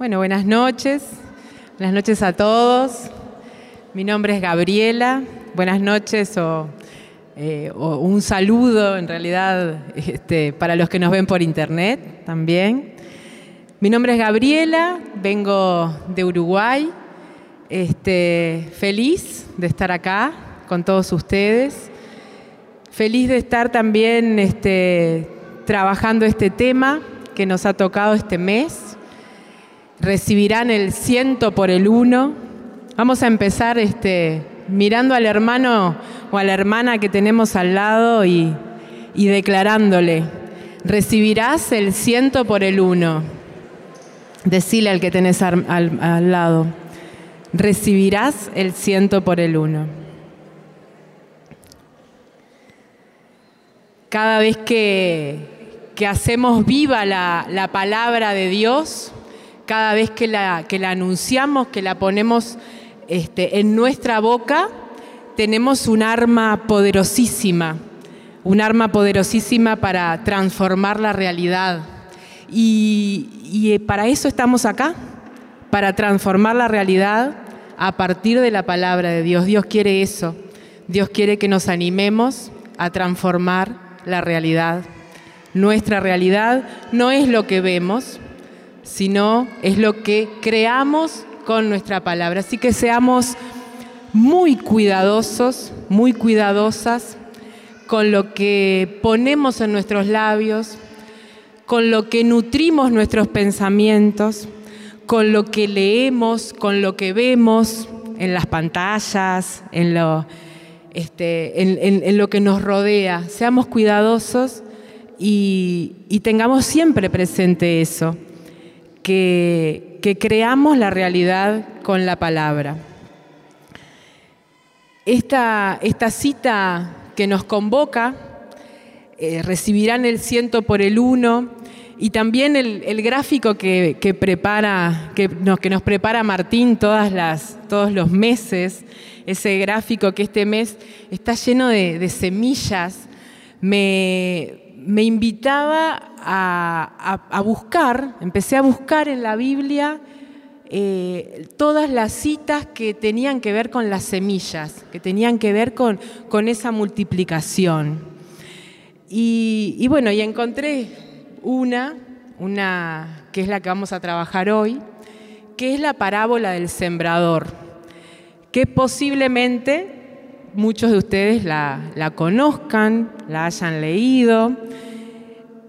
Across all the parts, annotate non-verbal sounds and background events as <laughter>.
Bueno, buenas noches. Buenas noches a todos. Mi nombre es Gabriela. Buenas noches o, eh, un saludo en realidad este, para los que nos ven por internet también. Mi nombre es Gabriela, vengo de Uruguay. Este, feliz de estar acá con todos ustedes. Feliz de estar también este, trabajando este tema que nos ha tocado este mes recibirán el ciento por el uno. Vamos a empezar este, mirando al hermano o a la hermana que tenemos al lado y, declarándole, recibirás el ciento por el uno. Decile al que tenés al, lado, recibirás el ciento por el uno. Cada vez que, que hacemos viva la palabra de Dios, cada vez que la, anunciamos, que la ponemos este, en nuestra boca, tenemos un arma poderosísima, un arma poderosísima para transformar la realidad. Y, para eso estamos acá, para transformar la realidad a partir de la palabra de Dios. Dios quiere eso. Dios quiere que nos animemos a transformar la realidad. Nuestra realidad no es lo que vemos, sino es lo que creamos con nuestra palabra. Así que seamos muy cuidadosos, muy cuidadosas con lo que ponemos en nuestros labios, con lo que nutrimos nuestros pensamientos, con lo que leemos, con lo que vemos en las pantallas, en lo, este, que nos rodea. Seamos cuidadosos y tengamos siempre presente eso que, creamos la realidad con la palabra. Esta, esta cita que nos convoca, eh, recibirán el ciento por el uno, y también el, gráfico que, prepara, que nos, que nos prepara Martín todas las, todos los meses, ese gráfico que este mes está lleno de semillas, me, me invitaba a, buscar, empecé a buscar en la Biblia eh, todas las citas que tenían que ver con las semillas, que tenían que ver con, con esa multiplicación. Y, bueno, y encontré una, una que es la que vamos a trabajar hoy, que es la parábola del sembrador, que posiblemente muchos de ustedes la, conozcan, la hayan leído,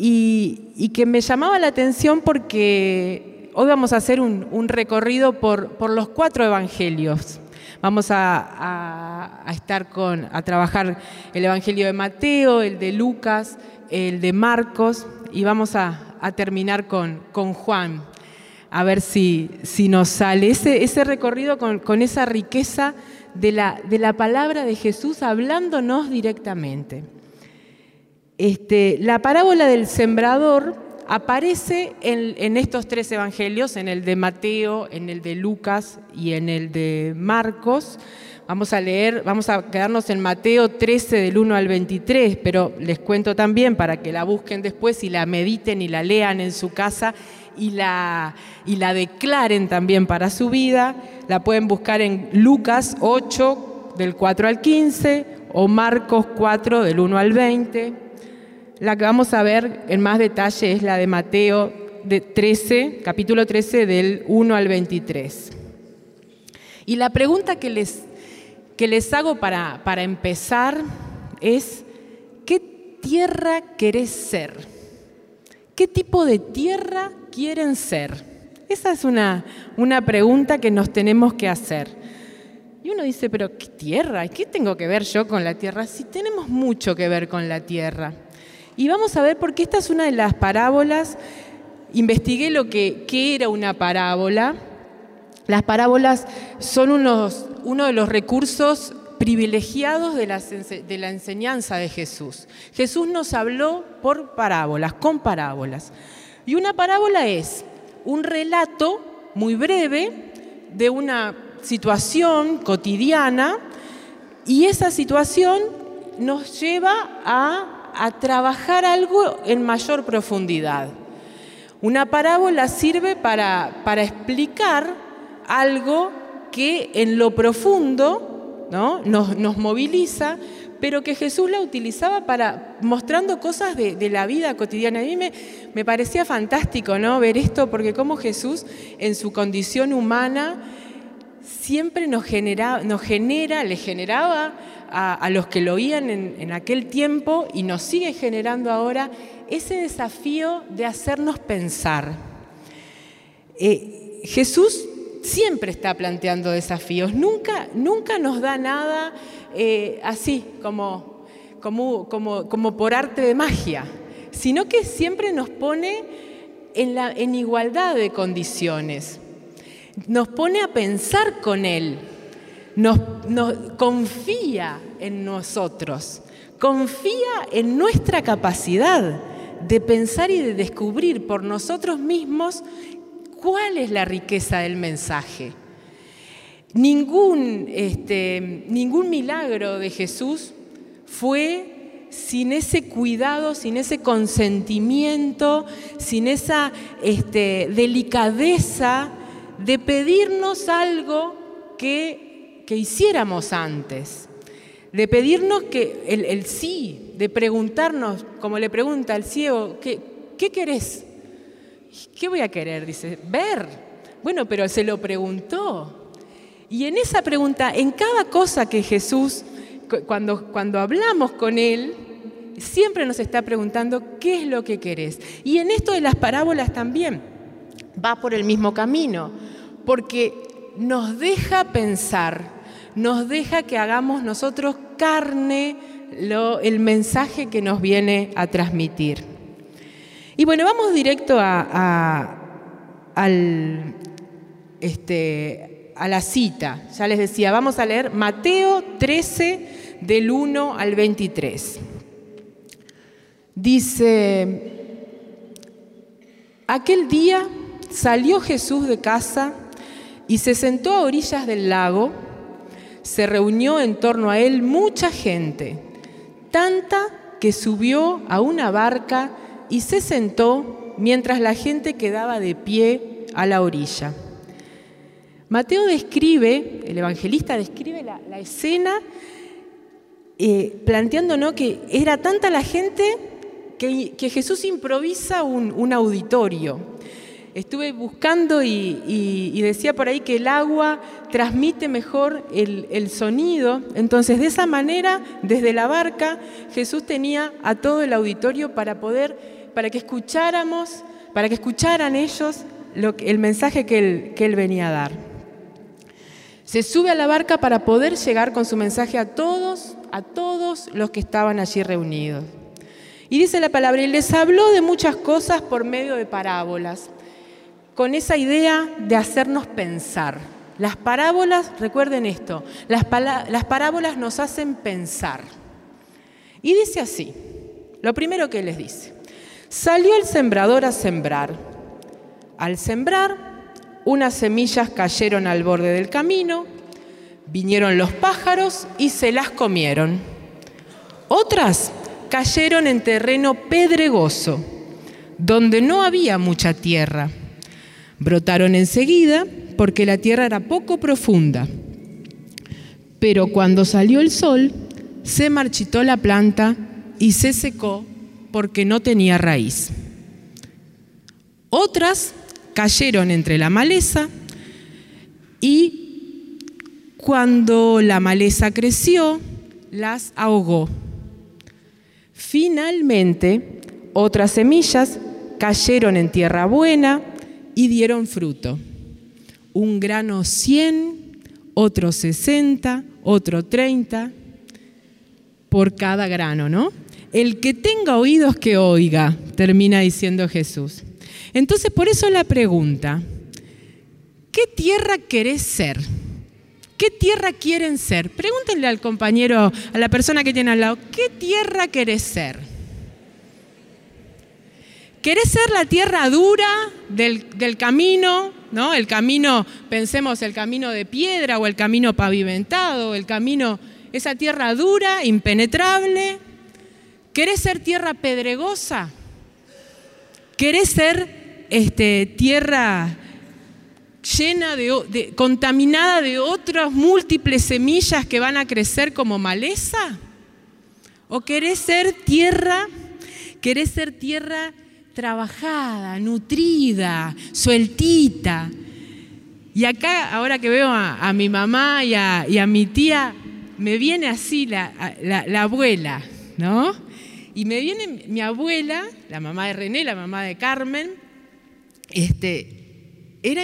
y, que me llamaba la atención porque hoy vamos a hacer un, recorrido por, los cuatro evangelios. Vamos a, estar con, a trabajar el Evangelio de Mateo, el de Lucas, el de Marcos y vamos a, terminar con, con, Juan. A ver si, si nos sale ese, ese recorrido con, con esa riqueza de la, de la palabra de Jesús hablándonos directamente. Este, la parábola del sembrador aparece en, en, estos tres evangelios, en el de Mateo, en el de Lucas y en el de Marcos. Vamos a leer, vamos a quedarnos en Mateo 13 del 1 al 23, pero les cuento también para que la busquen después y la mediten y la lean en su casa y la, y la declaren también para su vida. La pueden buscar en Lucas 8, del 4 al 15, o Marcos 4, del 1 al 20. La que vamos a ver en más detalle es la de Mateo de 13, capítulo 13, del 1 al 23. Y la pregunta que les, que les hago para, para empezar es, ¿qué tierra querés ser? ¿Qué tipo de tierra quieren ser? Esa es una, una pregunta que nos tenemos que hacer. Y uno dice, pero ¿qué tierra? ¿Qué tengo que ver yo con la tierra? Si tenemos mucho que ver con la tierra. Y vamos a ver porque esta es una de las parábolas. Investigué lo que era una parábola. Las parábolas son unos, uno de los recursos privilegiados de la, de la enseñanza de Jesús. Jesús nos habló por parábolas, con parábolas. Y una parábola es un relato muy breve de una situación cotidiana y esa situación nos lleva a, trabajar algo en mayor profundidad. Una parábola sirve para, para explicar algo que en lo profundo ¿no? nos, nos moviliza, pero que Jesús la utilizaba para mostrando cosas de, la vida cotidiana. A mí me, me, parecía fantástico ¿no? ver esto, porque como Jesús en su condición humana siempre nos, genera, nos genera, le generaba a, los que lo oían en, aquel tiempo y nos sigue generando ahora ese desafío de hacernos pensar. Eh, Jesús siempre está planteando desafíos, nunca, nunca nos da nada eh, así, como, como, como, como, por arte de magia, sino que siempre nos pone en, la, en igualdad de condiciones, nos pone a pensar con Él, nos, confía en nosotros, confía en nuestra capacidad de pensar y de descubrir por nosotros mismos cuál es la riqueza del mensaje. Ningún, este, ningún milagro de Jesús fue sin ese cuidado, sin ese consentimiento, sin esa este, delicadeza de pedirnos algo que, que, hiciéramos antes, de pedirnos que el, sí, de preguntarnos, como le pregunta al ciego, ¿qué, ¿qué querés? ¿Qué voy a querer? Dice, ver. Bueno, pero se lo preguntó. Y en esa pregunta, en cada cosa que Jesús, cuando, cuando hablamos con Él, siempre nos está preguntando, ¿qué es lo que querés? Y en esto de las parábolas también va por el mismo camino, porque nos deja pensar, nos deja que hagamos nosotros carne el mensaje que nos viene a transmitir. Y bueno, vamos directo a, al, este, a la cita. Ya les decía, vamos a leer Mateo 13 del 1 al 23. Dice, aquel día salió Jesús de casa y se sentó a orillas del lago. Se reunió en torno a él mucha gente, tanta que subió a una barca y se sentó mientras la gente quedaba de pie a la orilla. Mateo describe, el evangelista describe la, escena eh, planteando que era tanta la gente que, Jesús improvisa un, auditorio. Estuve buscando y, decía por ahí que el agua transmite mejor el, sonido. Entonces, de esa manera, desde la barca, Jesús tenía a todo el auditorio para poder, para que escucháramos, para que escucharan ellos lo, el mensaje que él, que él venía a dar. Se sube a la barca para poder llegar con su mensaje a todos, a todos los que estaban allí reunidos. Y dice la palabra, y les habló de muchas cosas por medio de parábolas, con esa idea de hacernos pensar. Las parábolas, recuerden esto, las, las parábolas nos hacen pensar. Y dice así, lo primero que les dice, salió el sembrador a sembrar. Al sembrar, unas semillas cayeron al borde del camino, vinieron los pájaros y se las comieron. Otras cayeron en terreno pedregoso, donde no había mucha tierra. Brotaron enseguida porque la tierra era poco profunda. Pero cuando salió el sol, se marchitó la planta y se secó porque no tenía raíz. Otras cayeron entre la maleza y cuando la maleza creció, las ahogó. Finalmente, otras semillas cayeron en tierra buena y dieron fruto. Un grano 100, otro 60, otro 30 por cada grano, ¿no? El que tenga oídos que oiga, termina diciendo Jesús. Entonces, por eso la pregunta, ¿qué tierra querés ser? ¿Qué tierra quieren ser? Pregúntenle al compañero, a la persona que tiene al lado, ¿qué tierra querés ser? ¿Querés ser la tierra dura del, del, camino? ¿no? El camino, pensemos el camino de piedra o el camino pavimentado, el camino, esa tierra dura, impenetrable. ¿Querés ser tierra pedregosa? ¿Querés ser este, tierra llena de, contaminada de otras múltiples semillas que van a crecer como maleza? ¿O querés ser tierra, querés ser tierra trabajada, nutrida, sueltita? Y acá, ahora que veo a, mi mamá y a, mi tía, me viene así la, abuela, ¿no? Y me viene mi abuela, la mamá de René, la mamá de Carmen, este, era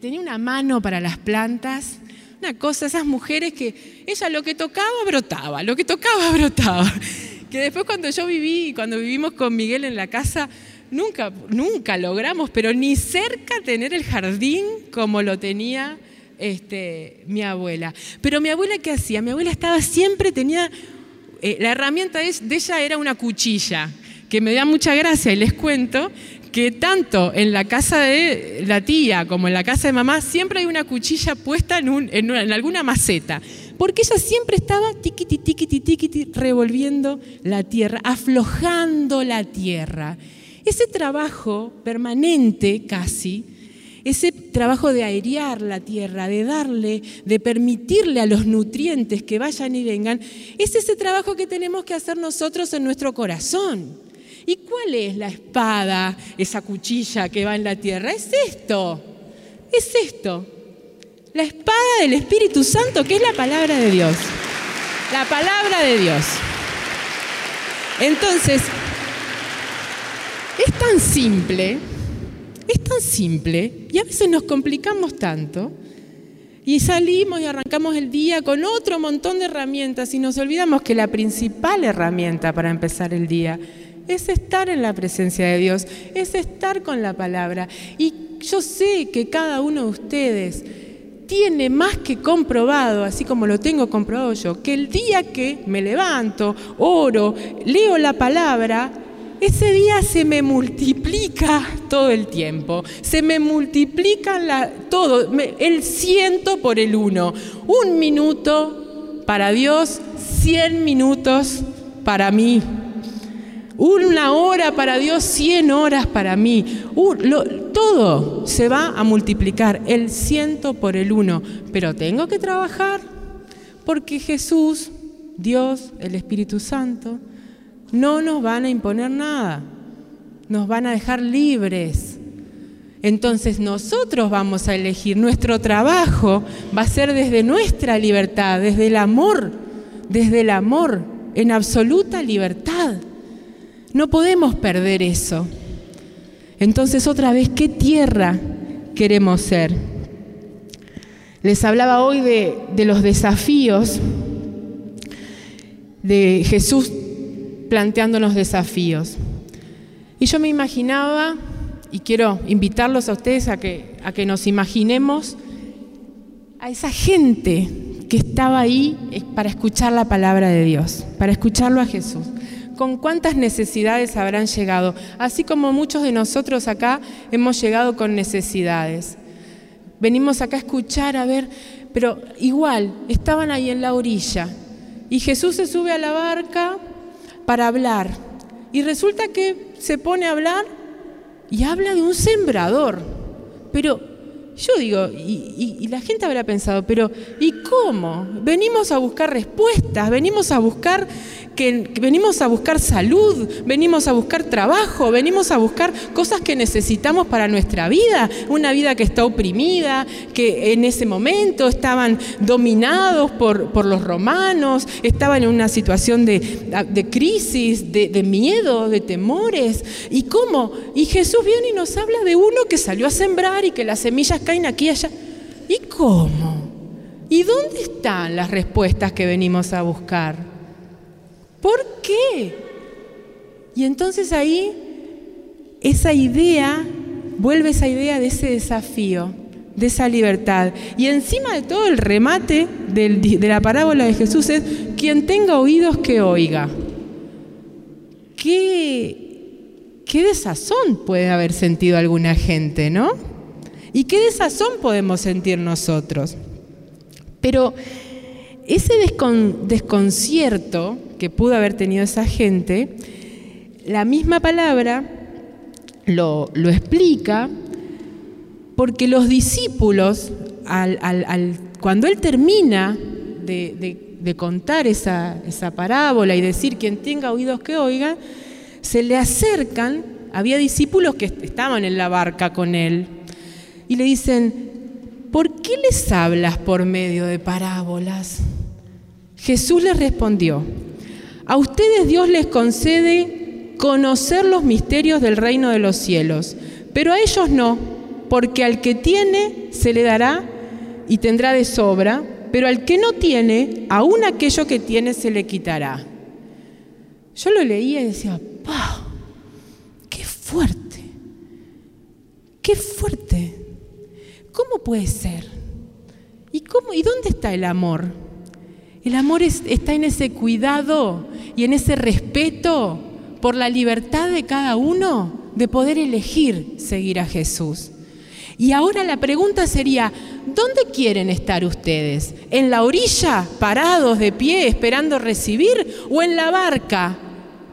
tenía una mano para las plantas, una cosa, esas mujeres que ella lo que tocaba brotaba, lo que tocaba brotaba. Que después cuando yo viví, cuando vivimos con Miguel en la casa, nunca, nunca logramos, pero ni cerca tener el jardín como lo tenía este, mi abuela. Pero mi abuela, ¿qué hacía? Mi abuela estaba siempre, tenía, eh, la herramienta de ella era una cuchilla, que me da mucha gracia y les cuento que tanto en la casa de la tía como en la casa de mamá siempre hay una cuchilla puesta en, alguna maceta, porque ella siempre estaba tiquiti, tiquiti, tiquiti, revolviendo la tierra, aflojando la tierra. Ese trabajo permanente casi, ese trabajo de airear la tierra, de darle, de permitirle a los nutrientes que vayan y vengan, es ese trabajo que tenemos que hacer nosotros en nuestro corazón. ¿Y cuál es la espada, esa cuchilla que va en la tierra? Es esto, es esto. La espada del Espíritu Santo, que es la palabra de Dios. La palabra de Dios. Entonces, es tan simple, es tan simple, y a veces nos complicamos tanto, y salimos y arrancamos el día con otro montón de herramientas y nos olvidamos que la principal herramienta para empezar el día es estar en la presencia de Dios, es estar con la palabra. Y yo sé que cada uno de ustedes tiene más que comprobado, así como lo tengo comprobado yo, que el día que me levanto, oro, leo la palabra, ese día se me multiplica <laughs> todo el tiempo, se me multiplica la, todo, el ciento por el uno. Un minuto para Dios, cien minutos para mí. Una hora para Dios, cien horas para mí. todo se va a multiplicar, el ciento por el uno. Pero tengo que trabajar porque Jesús, Dios, el Espíritu Santo, no nos van a imponer nada. Nos van a dejar libres. Entonces nosotros vamos a elegir, nuestro trabajo va a ser desde nuestra libertad, desde el amor, desde el amor, en absoluta libertad. No podemos perder eso. Entonces, otra vez, ¿qué tierra queremos ser? Les hablaba hoy de, los desafíos, de Jesús planteándonos desafíos. Y yo me imaginaba, y quiero invitarlos a ustedes a que, a que nos imaginemos a esa gente que estaba ahí para escuchar la palabra de Dios, para escucharlo a Jesús con cuántas necesidades habrán llegado, así como muchos de nosotros acá hemos llegado con necesidades. Venimos acá a escuchar, a ver, pero igual, estaban ahí en la orilla y Jesús se sube a la barca para hablar y resulta que se pone a hablar y habla de un sembrador, pero yo digo, y, la gente habrá pensado, pero ¿y cómo? Venimos a buscar respuestas, venimos a buscar que, venimos a buscar salud, venimos a buscar trabajo, venimos a buscar cosas que necesitamos para nuestra vida, una vida que está oprimida, que en ese momento estaban dominados por, los romanos, estaban en una situación de, crisis, de, de miedo, de temores. ¿Y cómo? Y Jesús viene y nos habla de uno que salió a sembrar y que las semillas caen aquí y allá. ¿Y cómo? ¿Y dónde están las respuestas que venimos a buscar? ¿Por qué? Y entonces ahí esa idea, vuelve esa idea de ese desafío, de esa libertad. Y encima de todo el remate de la parábola de Jesús es, quien tenga oídos que oiga. ¿Qué, qué desazón puede haber sentido alguna gente, ¿no? ¿Y qué desazón podemos sentir nosotros? Pero ese desconcierto que pudo haber tenido esa gente, la misma palabra lo, explica porque los discípulos, cuando él termina de, contar esa, esa, parábola y decir quien tenga oídos que oiga, se le acercan, había discípulos que estaban en la barca con él, y le dicen, ¿por qué les hablas por medio de parábolas? Jesús les respondió, a ustedes Dios les concede conocer los misterios del reino de los cielos, pero a ellos no, porque al que tiene se le dará y tendrá de sobra, pero al que no tiene, aún aquello que tiene se le quitará. Yo lo leía y decía, ¡pah! ¡Qué fuerte! ¡Qué fuerte! ¿Cómo puede ser? ¿Y, cómo, ¿Y dónde está el amor? El amor está en ese cuidado y en ese respeto por la libertad de cada uno de poder elegir seguir a Jesús. Y ahora la pregunta sería, ¿dónde quieren estar ustedes? ¿En la orilla, parados de pie, esperando recibir? ¿O en la barca,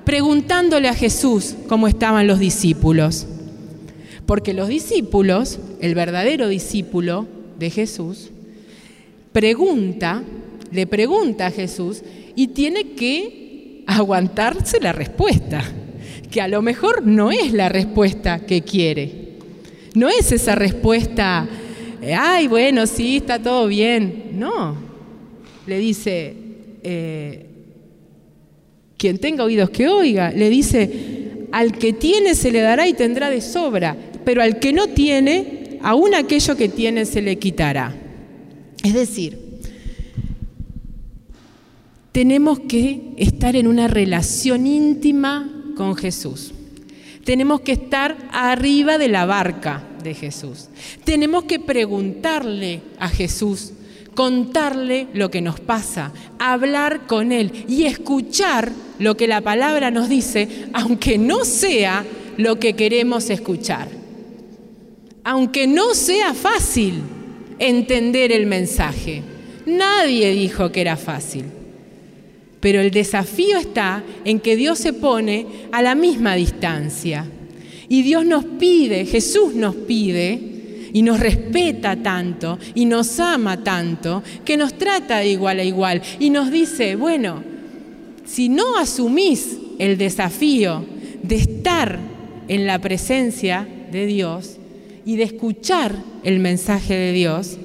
preguntándole a Jesús cómo estaban los discípulos? Porque los discípulos, el verdadero discípulo de Jesús, pregunta, le pregunta a Jesús y tiene que aguantarse la respuesta, que a lo mejor no es la respuesta que quiere. No es esa respuesta, ay, bueno, sí, está todo bien. No, le dice, eh, quien tenga oídos que oiga, le dice, al que tiene se le dará y tendrá de sobra, pero al que no tiene, aún aquello que tiene se le quitará. Es decir, tenemos que estar en una relación íntima con Jesús. Tenemos que estar arriba de la barca de Jesús. Tenemos que preguntarle a Jesús, contarle lo que nos pasa, hablar con Él y escuchar lo que la palabra nos dice, aunque no sea lo que queremos escuchar. Aunque no sea fácil entender el mensaje. Nadie dijo que era fácil. Pero el desafío está en que Dios se pone a la misma distancia. Y Dios nos pide, Jesús nos pide, y nos respeta tanto, y nos ama tanto, que nos trata de igual a igual. Y nos dice, bueno, si no asumís el desafío de estar en la presencia de Dios y de escuchar el mensaje de Dios,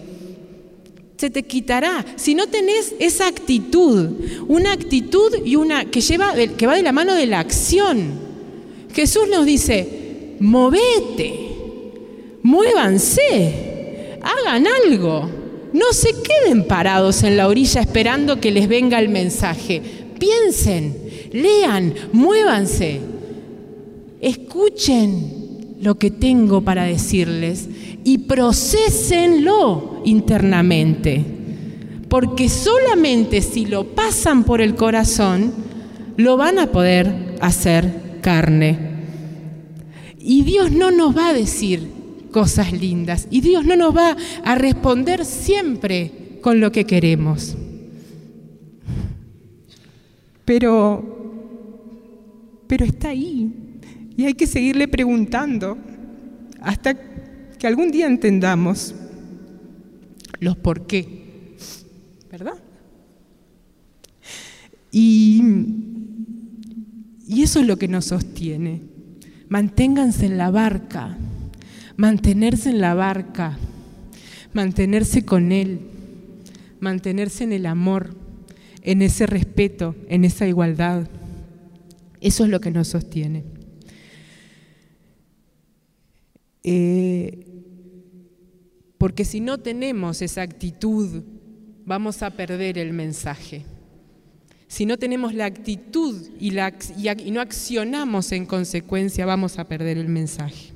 se te quitará. Si no tenés esa actitud, una actitud y una que lleva que va de la mano de la acción. Jesús nos dice, "Movete. Muévanse. Hagan algo. No se queden parados en la orilla esperando que les venga el mensaje. Piensen, lean, muévanse. Escuchen lo que tengo para decirles y procesenlo internamente. Porque solamente si lo pasan por el corazón, lo van a poder hacer carne. Y Dios no nos va a decir cosas lindas. Y Dios no nos va a responder siempre con lo que queremos. Pero, pero está ahí. Y hay que seguirle preguntando hasta que algún día entendamos los por qué, ¿verdad? Y, y eso es lo que nos sostiene. Manténganse en la barca, mantenerse en la barca, mantenerse con Él, mantenerse en el amor, en ese respeto, en esa igualdad. Eso es lo que nos sostiene. Eh, porque si no tenemos esa actitud, vamos a perder el mensaje. Si no tenemos la actitud y, no accionamos en consecuencia, vamos a perder el mensaje.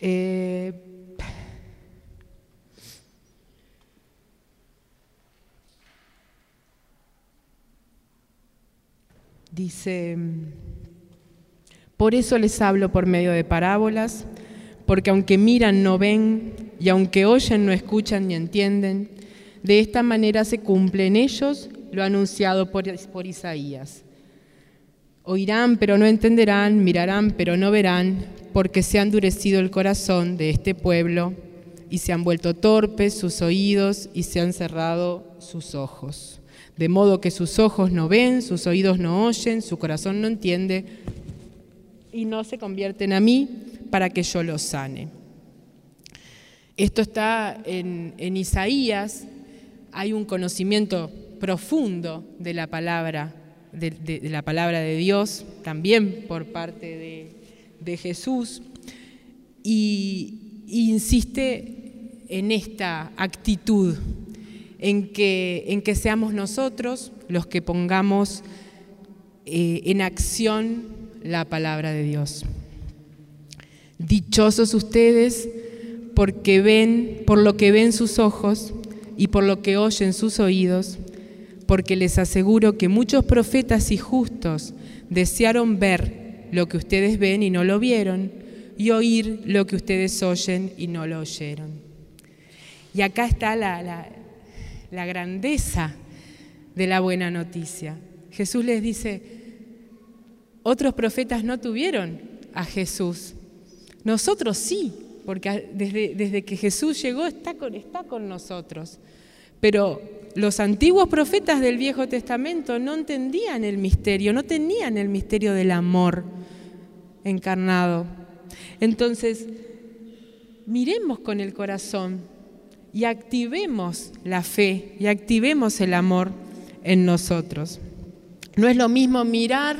Eh, dice, por eso les hablo por medio de parábolas porque aunque miran no ven, y aunque oyen no escuchan ni entienden, de esta manera se cumple en ellos lo anunciado por, por Isaías. Oirán, pero no entenderán, mirarán, pero no verán, porque se ha endurecido el corazón de este pueblo y se han vuelto torpes sus oídos y se han cerrado sus ojos. De modo que sus ojos no ven, sus oídos no oyen, su corazón no entiende y no se convierten a mí para que yo los sane. Esto está en, Isaías, hay un conocimiento profundo de la palabra, de, la palabra de Dios, también por parte de, Jesús, y, insiste en esta actitud, en que, en que seamos nosotros los que pongamos eh, en acción la palabra de Dios. Dichosos ustedes porque ven, por lo que ven sus ojos y por lo que oyen sus oídos, porque les aseguro que muchos profetas y justos desearon ver lo que ustedes ven y no lo vieron, y oír lo que ustedes oyen y no lo oyeron. Y acá está la, la grandeza de la buena noticia. Jesús les dice, otros profetas no tuvieron a Jesús, nosotros sí, porque desde, que Jesús llegó está con, está con nosotros. Pero los antiguos profetas del Viejo Testamento no entendían el misterio, no tenían el misterio del amor encarnado. Entonces, miremos con el corazón y activemos la fe y activemos el amor en nosotros. No es lo mismo mirar,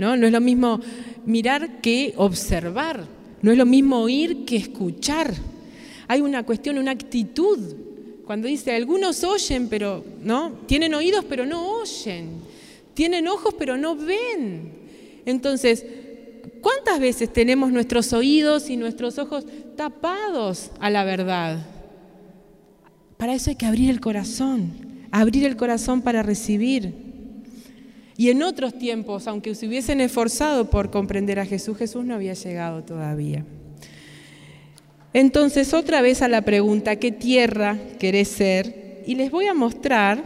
¿no? No es lo mismo mirar que observar. No es lo mismo oír que escuchar. Hay una cuestión, una actitud. Cuando dice, algunos oyen, pero no, tienen oídos, pero no oyen. Tienen ojos, pero no ven. Entonces, ¿cuántas veces tenemos nuestros oídos y nuestros ojos tapados a la verdad? Para eso hay que abrir el corazón, abrir el corazón para recibir. Y en otros tiempos, aunque se hubiesen esforzado por comprender a Jesús, Jesús no había llegado todavía. Entonces, otra vez a la pregunta, ¿qué tierra querés ser? Y les voy a mostrar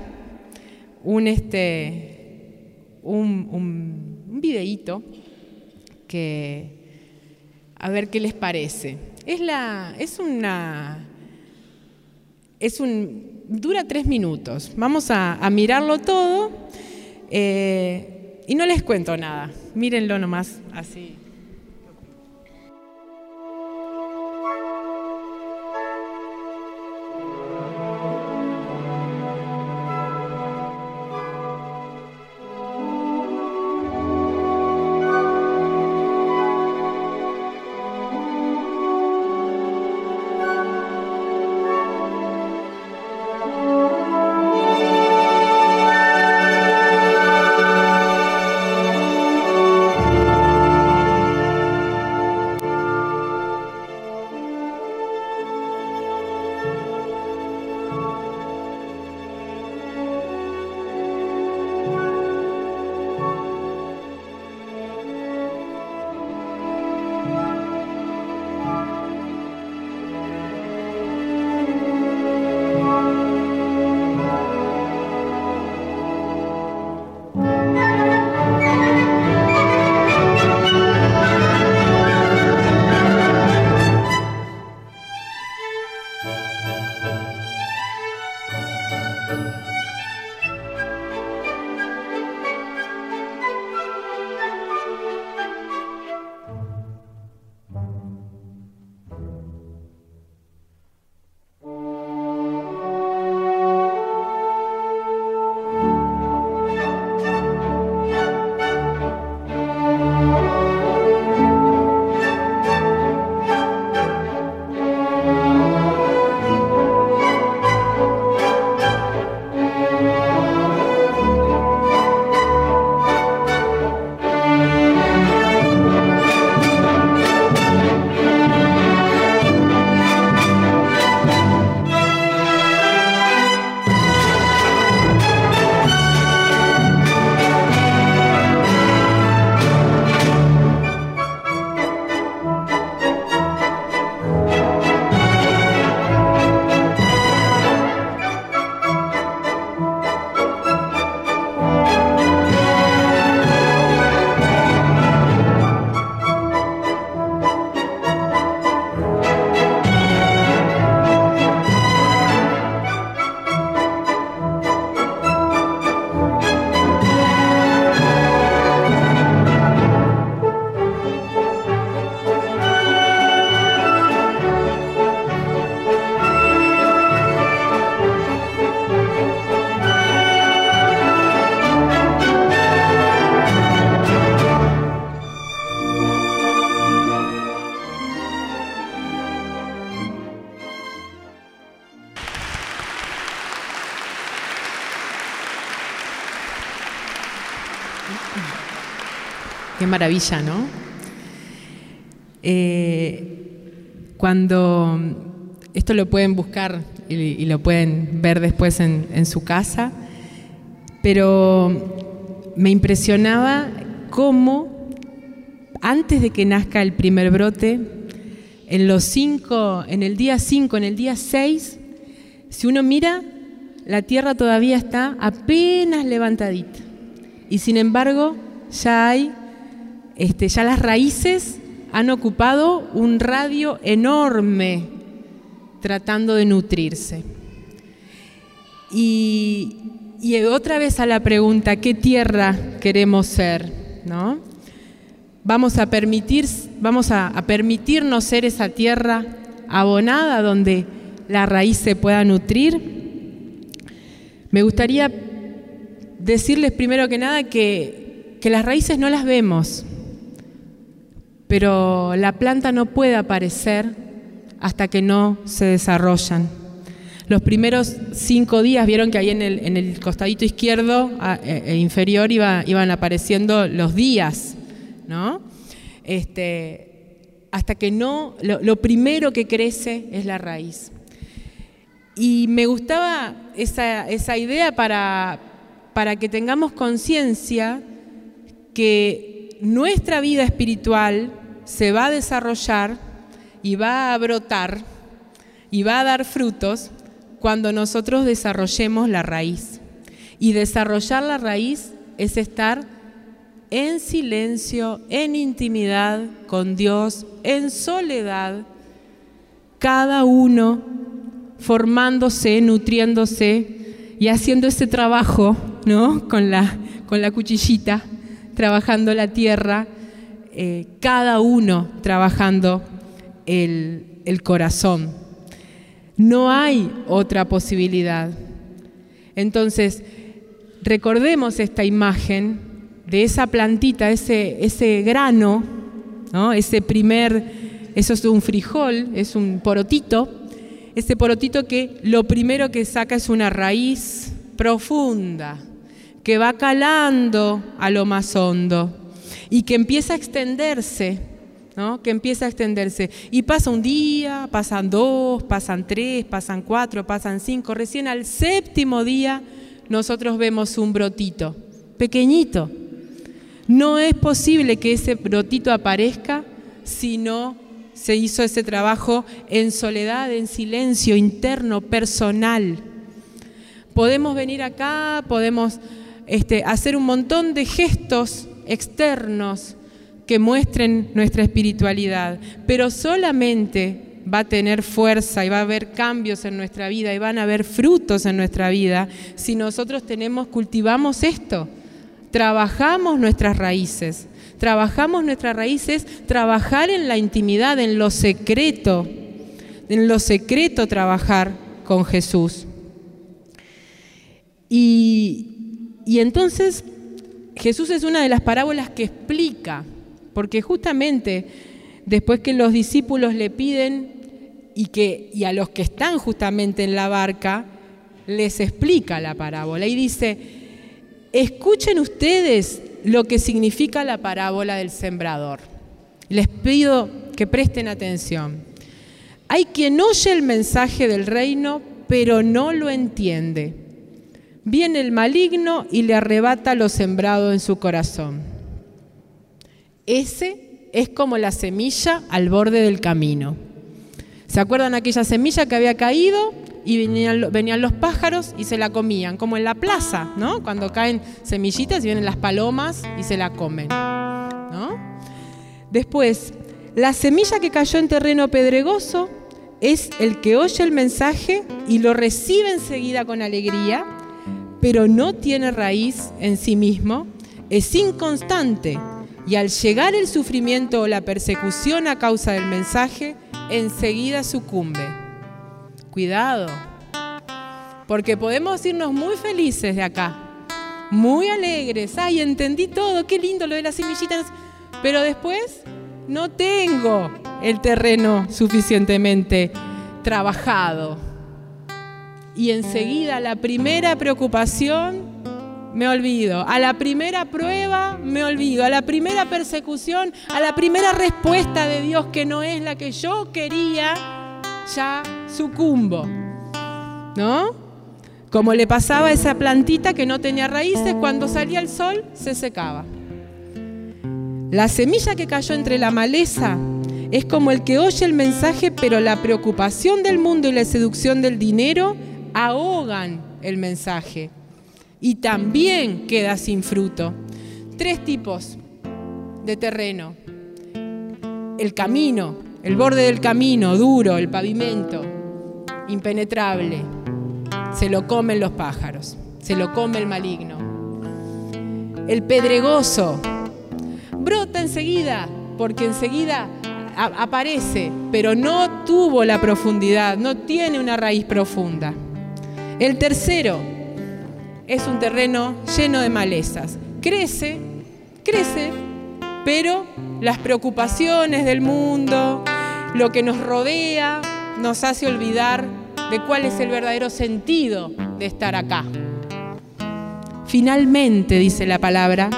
un, este, un, un, videíto que, a ver qué les parece. Es, la, es una... Es un, dura tres minutos. Vamos a, a mirarlo todo eh, y no les cuento nada, mírenlo nomás así. Maravilla, ¿no? Eh, cuando esto lo pueden buscar y, lo pueden ver después en, su casa, pero me impresionaba cómo antes de que nazca el primer brote, en los cinco, en el día 5, en el día 6, si uno mira, la tierra todavía está apenas levantadita. Y sin embargo, ya hay, este, ya las raíces han ocupado un radio enorme tratando de nutrirse. Y, otra vez a la pregunta, ¿qué tierra queremos ser? ¿No? Vamos a, permitir, vamos a, permitirnos ser esa tierra abonada donde la raíz se pueda nutrir. Me gustaría decirles primero que nada que, que las raíces no las vemos, pero la planta no puede aparecer hasta que no se desarrollan. Los primeros cinco días vieron que ahí en el, costadito izquierdo e, e inferior iban apareciendo los días, ¿no? Este, hasta que no, lo, primero que crece es la raíz. Y me gustaba esa, esa idea para, para que tengamos conciencia que nuestra vida espiritual se va a desarrollar y va a brotar y va a dar frutos cuando nosotros desarrollemos la raíz. Y desarrollar la raíz es estar en silencio, en intimidad con Dios, en soledad, cada uno formándose, nutriéndose y haciendo ese trabajo, ¿no? Con la, con la cuchillita, trabajando la tierra, eh, cada uno trabajando el, el corazón. No hay otra posibilidad. Entonces, recordemos esta imagen de esa plantita, ese, ese grano, ¿no? ese primer, eso es un frijol, es un porotito, ese porotito que lo primero que saca es una raíz profunda, que va calando a lo más hondo y que empieza a extenderse, ¿no? que empieza a extenderse. Y pasa un día, pasan dos, pasan tres, pasan cuatro, pasan cinco. Recién al séptimo día nosotros vemos un brotito, pequeñito. No es posible que ese brotito aparezca si no se hizo ese trabajo en soledad, en silencio interno, personal. Podemos venir acá, podemos este, hacer un montón de gestos externos que muestren nuestra espiritualidad, pero solamente va a tener fuerza y va a haber cambios en nuestra vida y van a haber frutos en nuestra vida si nosotros tenemos, cultivamos esto, trabajamos nuestras raíces. Trabajamos nuestras raíces, trabajar en la intimidad, en lo secreto, en lo secreto trabajar con Jesús. Y, y entonces Jesús es una de las parábolas que explica, porque justamente después que los discípulos le piden y, que, y a los que están justamente en la barca, les explica la parábola y dice, escuchen ustedes lo que significa la parábola del sembrador. Les pido que presten atención. Hay quien oye el mensaje del reino, pero no lo entiende. Viene el maligno y le arrebata lo sembrado en su corazón. Ese es como la semilla al borde del camino. ¿Se acuerdan aquella semilla que había caído y venían, los pájaros y se la comían, como en la plaza, ¿no? Cuando caen semillitas y vienen las palomas y se la comen, ¿no? Después, la semilla que cayó en terreno pedregoso es el que oye el mensaje y lo recibe enseguida con alegría, pero no tiene raíz en sí mismo, es inconstante y al llegar el sufrimiento o la persecución a causa del mensaje, enseguida sucumbe. Cuidado, porque podemos irnos muy felices de acá, muy alegres, ay, entendí todo, qué lindo lo de las semillitas, pero después no tengo el terreno suficientemente trabajado y enseguida la primera preocupación me olvido. A la primera prueba, me olvido. A la primera persecución, a la primera respuesta de Dios que no es la que yo quería, ya sucumbo. ¿No? Como le pasaba a esa plantita que no tenía raíces, cuando salía el sol se secaba. La semilla que cayó entre la maleza es como el que oye el mensaje, pero la preocupación del mundo y la seducción del dinero ahogan el mensaje y también queda sin fruto. Tres tipos de terreno. El camino, el borde del camino, duro, el pavimento, impenetrable. Se lo comen los pájaros, se lo come el maligno. El pedregoso brota enseguida, porque enseguida aparece, pero no tuvo la profundidad, no tiene una raíz profunda. El tercero, es un terreno lleno de malezas. Crece, crece, pero las preocupaciones del mundo, lo que nos rodea, nos hace olvidar de cuál es el verdadero sentido de estar acá. Finalmente, dice la palabra,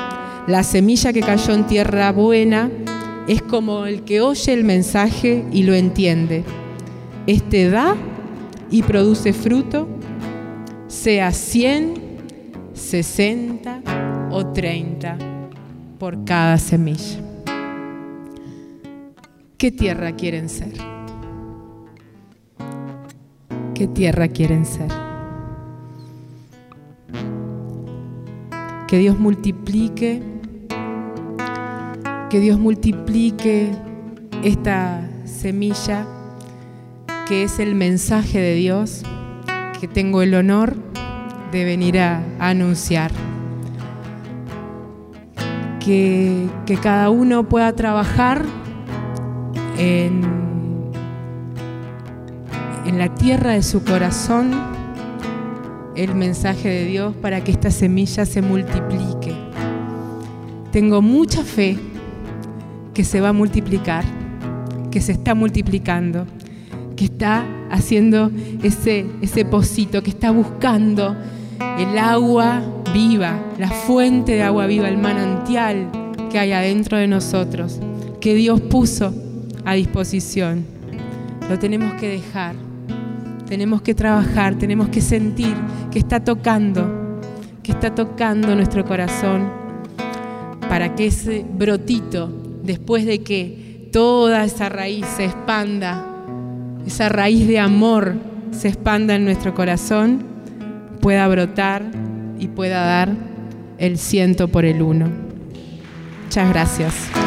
la semilla que cayó en tierra buena es como el que oye el mensaje y lo entiende. Este da y produce fruto, sea cien 60 o 30 por cada semilla. ¿Qué tierra quieren ser? ¿Qué tierra quieren ser? Que Dios multiplique, que Dios multiplique esta semilla que es el mensaje de Dios, tengo el honor de venir a, anunciar. Que, cada uno pueda trabajar en la tierra de su corazón el mensaje de Dios para que esta semilla se multiplique. Tengo mucha fe que se va a multiplicar, que se está multiplicando, que está haciendo ese, ese pocito, que está buscando el agua viva, la fuente de agua viva, el manantial que hay adentro de nosotros, que Dios puso a disposición. Lo tenemos que dejar, tenemos que trabajar, tenemos que sentir que está tocando, que está tocando nuestro corazón para que ese brotito, después de que toda esa raíz se expanda, esa raíz de amor se expanda en nuestro corazón, pueda brotar y pueda dar el ciento por el uno. Muchas gracias.